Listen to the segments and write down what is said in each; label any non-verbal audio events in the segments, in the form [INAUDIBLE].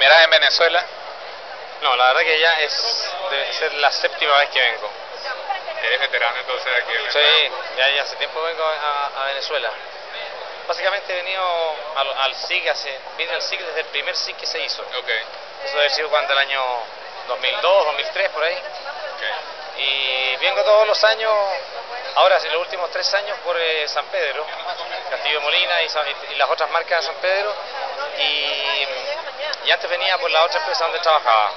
¿Primera vez en Venezuela? No, la verdad que ya es debe ser la séptima vez que vengo. ¿Eres veterano entonces aquí en Sí, ya, ya hace tiempo vengo a, a Venezuela. Básicamente he venido al, al SIG, hace, vine al SIG desde el primer SIG que se hizo. Eso debe sido cuando el año 2002, 2003, por ahí. Y vengo todos los años, ahora en los últimos tres años, por eh, San Pedro, Castillo de Molina y, las otras marcas de San Pedro. Y, y antes venía por la otra empresa donde trabajaba.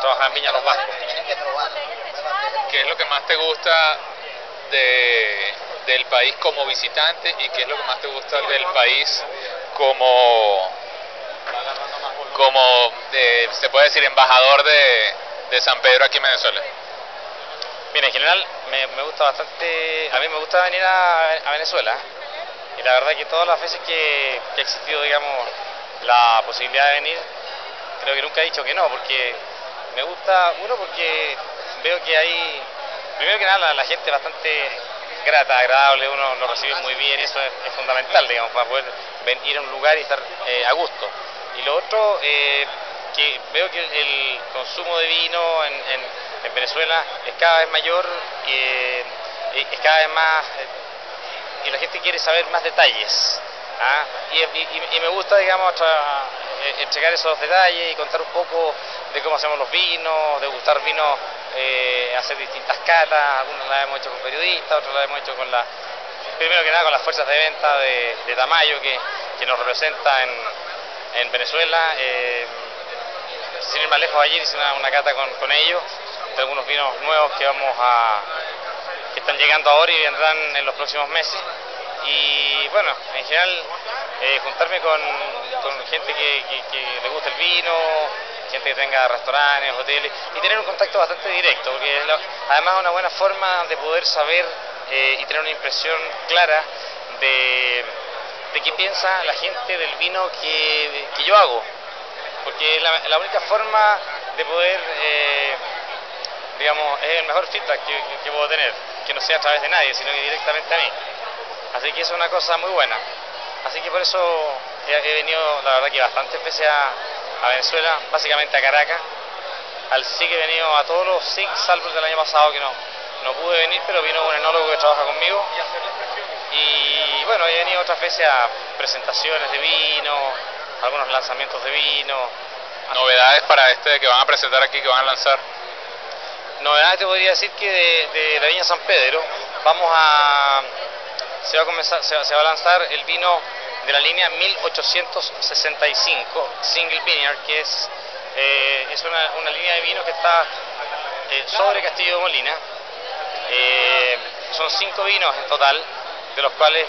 Trabajaba en Viña Los Vascos. ¿Qué es lo que más te gusta de, del país como visitante y qué es lo que más te gusta del país como, como eh, se puede decir, embajador de, de San Pedro aquí en Venezuela? Mira, en general me, me gusta bastante, a mí me gusta venir a, a Venezuela y la verdad que todas las veces que, que ha existido, digamos, la posibilidad de venir, creo que nunca he dicho que no, porque me gusta, uno, porque veo que hay, primero que nada, la, la gente bastante grata, agradable, uno lo recibe muy bien, eso es, fundamental, digamos, para poder ven- ir a un lugar y estar eh, a gusto. Y lo otro, eh, que veo que el consumo de vino en, en- en Venezuela es cada vez mayor, eh, es cada vez más, eh, y la gente quiere saber más detalles. ¿ah? Y, me gusta, digamos, eh, entregar esos detalles y contar un poco de cómo hacemos los vinos, degustar vinos, eh, hacer distintas catas, algunas las hemos hecho con periodistas, otras las hemos hecho con la, primero que nada con las fuerzas de venta de, de Tamayo que, que nos representa en, en Venezuela. eh, sin ir más lejos ayer hice una, cata con ellos de algunos vinos nuevos que vamos a que están llegando ahora y vendrán en los próximos meses. Y bueno en general eh, juntarme con, gente que, le gusta el vino gente que tenga restaurantes, hoteles y tener un contacto bastante directo porque es la- además una buena forma de poder saber eh, y tener una impresión clara de, de qué piensa la gente del vino que, yo hago. Porque la, la única forma de poder, eh, digamos, es el mejor feedback que puedo tener, que no sea a través de nadie, sino que directamente a mí. Así que es una cosa muy buena. Así que por eso he, he venido, la verdad que bastantes veces a, a Venezuela, básicamente a Caracas. Al sí que he venido a todos los SIG, salvo el del año pasado que no, no pude venir, pero vino un enólogo que trabaja conmigo. Y bueno, he venido otras veces a presentaciones de vino, algunos lanzamientos de vino. Novedades para este que van a presentar aquí, que van a lanzar. Novedades te podría decir que de, la Viña San Pedro vamos a se va a comenzar, se va a lanzar el vino de la línea 1865 Single Vineyard, que es, eh, es una, una línea de vino que está eh, sobre Castillo de Molina. Eh, son cinco vinos en total, de los cuales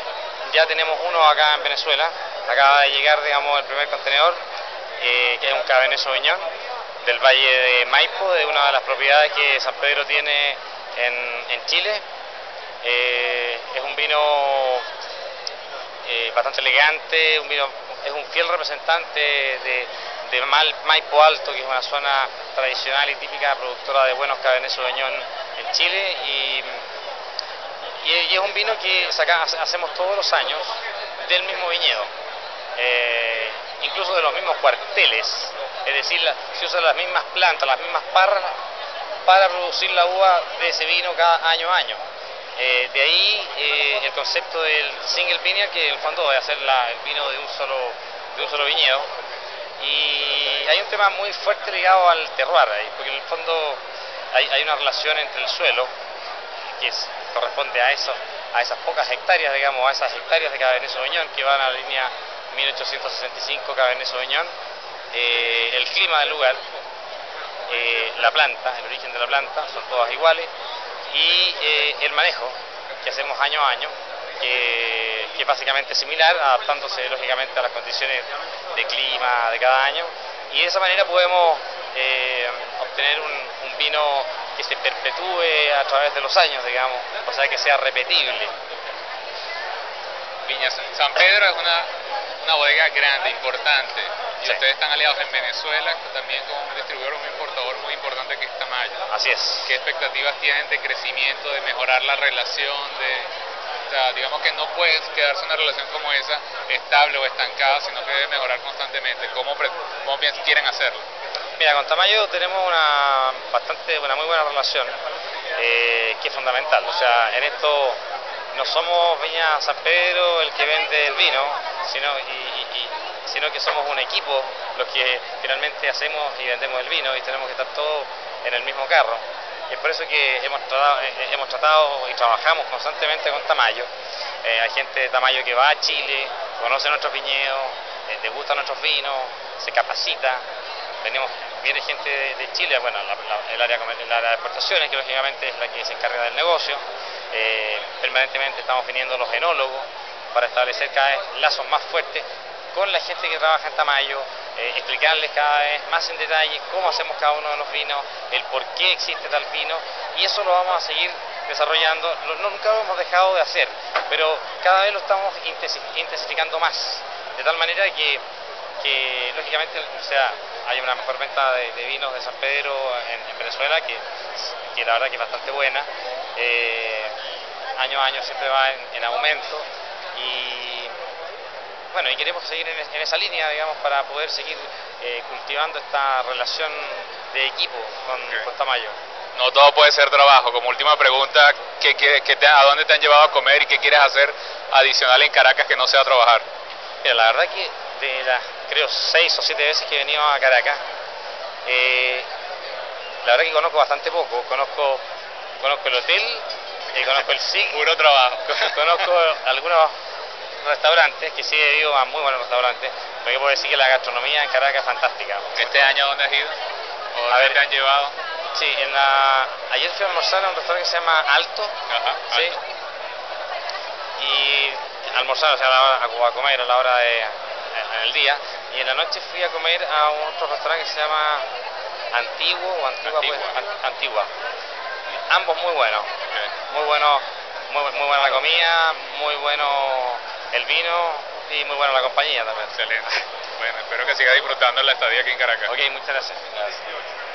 ya tenemos uno acá en Venezuela. Acaba de llegar, digamos, el primer contenedor, eh, que es un Cabernet Sauvignon del Valle de Maipo, de una de las propiedades que San Pedro tiene en, Chile. Eh, es un vino eh, bastante elegante, un vino, es un fiel representante de, de Mal- Maipo Alto, que es una zona tradicional y típica productora de buenos Cabernet Sauvignon en Chile. Y, y, es un vino que saca- hace- hacemos todos los años del mismo viñedo, eh, incluso de los mismos cuarteles, es decir, se usan las mismas plantas, las mismas parras para producir la uva de ese vino cada año a año. Eh, de ahí eh, el concepto del single vineyard, que en el fondo es hacer la- el vino de un solo, de un solo viñedo. Y hay un tema muy fuerte ligado al terroir ahí, porque en el fondo hay, hay una relación entre el suelo, que es- corresponde a eso, a esas pocas hectáreas, digamos, a esas hectáreas de Cabernet Sauvignon que van a la línea 1865 Cabernet Sauvignon, eh, el clima del lugar, eh, la planta, el origen de la planta, son todas iguales, y eh, el manejo que hacemos año a año, que, que es básicamente similar, adaptándose lógicamente a las condiciones de clima de cada año, y de esa manera podemos eh, obtener un, vino que se perpetúe a través de los años, digamos, o sea que sea repetible. Viña San Pedro es una, una bodega grande, importante. Y Sí. ustedes están aliados en Venezuela también con un distribuidor, un importador muy importante que es Tamayo. Así es. ¿Qué expectativas tienen de crecimiento, de mejorar la relación? de digamos que no puedes quedarse una relación como esa estable o estancada, sino que debe mejorar constantemente. ¿Cómo, cómo quieren hacerlo? Mira, con Tamayo tenemos una bastante, una muy buena relación, eh, que es fundamental. O sea, en esto no somos Viña San Pedro el que vende el vino, sino, sino que somos un equipo los que finalmente hacemos y vendemos el vino y tenemos que estar todos en el mismo carro. Es por eso que hemos tratado, eh, eh, hemos tratado y trabajamos constantemente con Tamayo. Eh, hay gente de Tamayo que va a Chile, conoce nuestros viñedos, eh, gusta nuestros vinos, se capacita. Venimos, viene gente de, Chile, bueno, área, el área de exportaciones, que lógicamente es la que se encarga del negocio. permanentemente estamos viniendo los enólogos para establecer cada vez lazos más fuertes con la gente que trabaja en Tamayo, eh, explicarles cada vez más en detalle cómo hacemos cada uno de los vinos, el por qué existe tal vino, y eso lo vamos a seguir desarrollando. nunca lo hemos dejado de hacer, pero cada vez lo estamos intensificando más, de tal manera que, lógicamente o sea, hay una mejor venta de, vinos de San Pedro en, Venezuela, que, que, la verdad que es bastante buena. Eh, año a año siempre va en aumento y bueno, y queremos seguir en, esa línea, digamos, para poder seguir eh, cultivando esta relación de equipo con, Tamayo. No todo puede ser trabajo. Como última pregunta, ¿qué, ¿a dónde te han llevado a comer y qué quieres hacer adicional en Caracas que no sea trabajar? Mira, la verdad que de las, creo, seis o siete veces que he venido a Caracas, eh, la verdad que conozco bastante poco. Conozco, conozco el hotel, y conozco el [LAUGHS] SIG. Puro trabajo. Conozco [LAUGHS] algunos restaurantes, que sí he ido a muy buenos restaurantes, pero yo puedo decir que la gastronomía en Caracas es fantástica. ¿Este año dónde has ido? ¿O a ver, te han llevado? Sí, en la... ayer fui a almorzar a un restaurante que se llama Alto, Ajá, ¿sí? y almorzar, o sea, a, a comer a la hora de, en el día, y en la noche fui a comer a otro restaurante que se llama Antiguo o Antigua, Antigua. Pues, Antigua. Ambos muy buenos, muy bueno, muy, muy buena la comida, muy bueno el vino y muy buena la compañía también. Excelente. Bueno, espero que siga disfrutando la estadía aquí en Caracas. Ok, muchas gracias. gracias.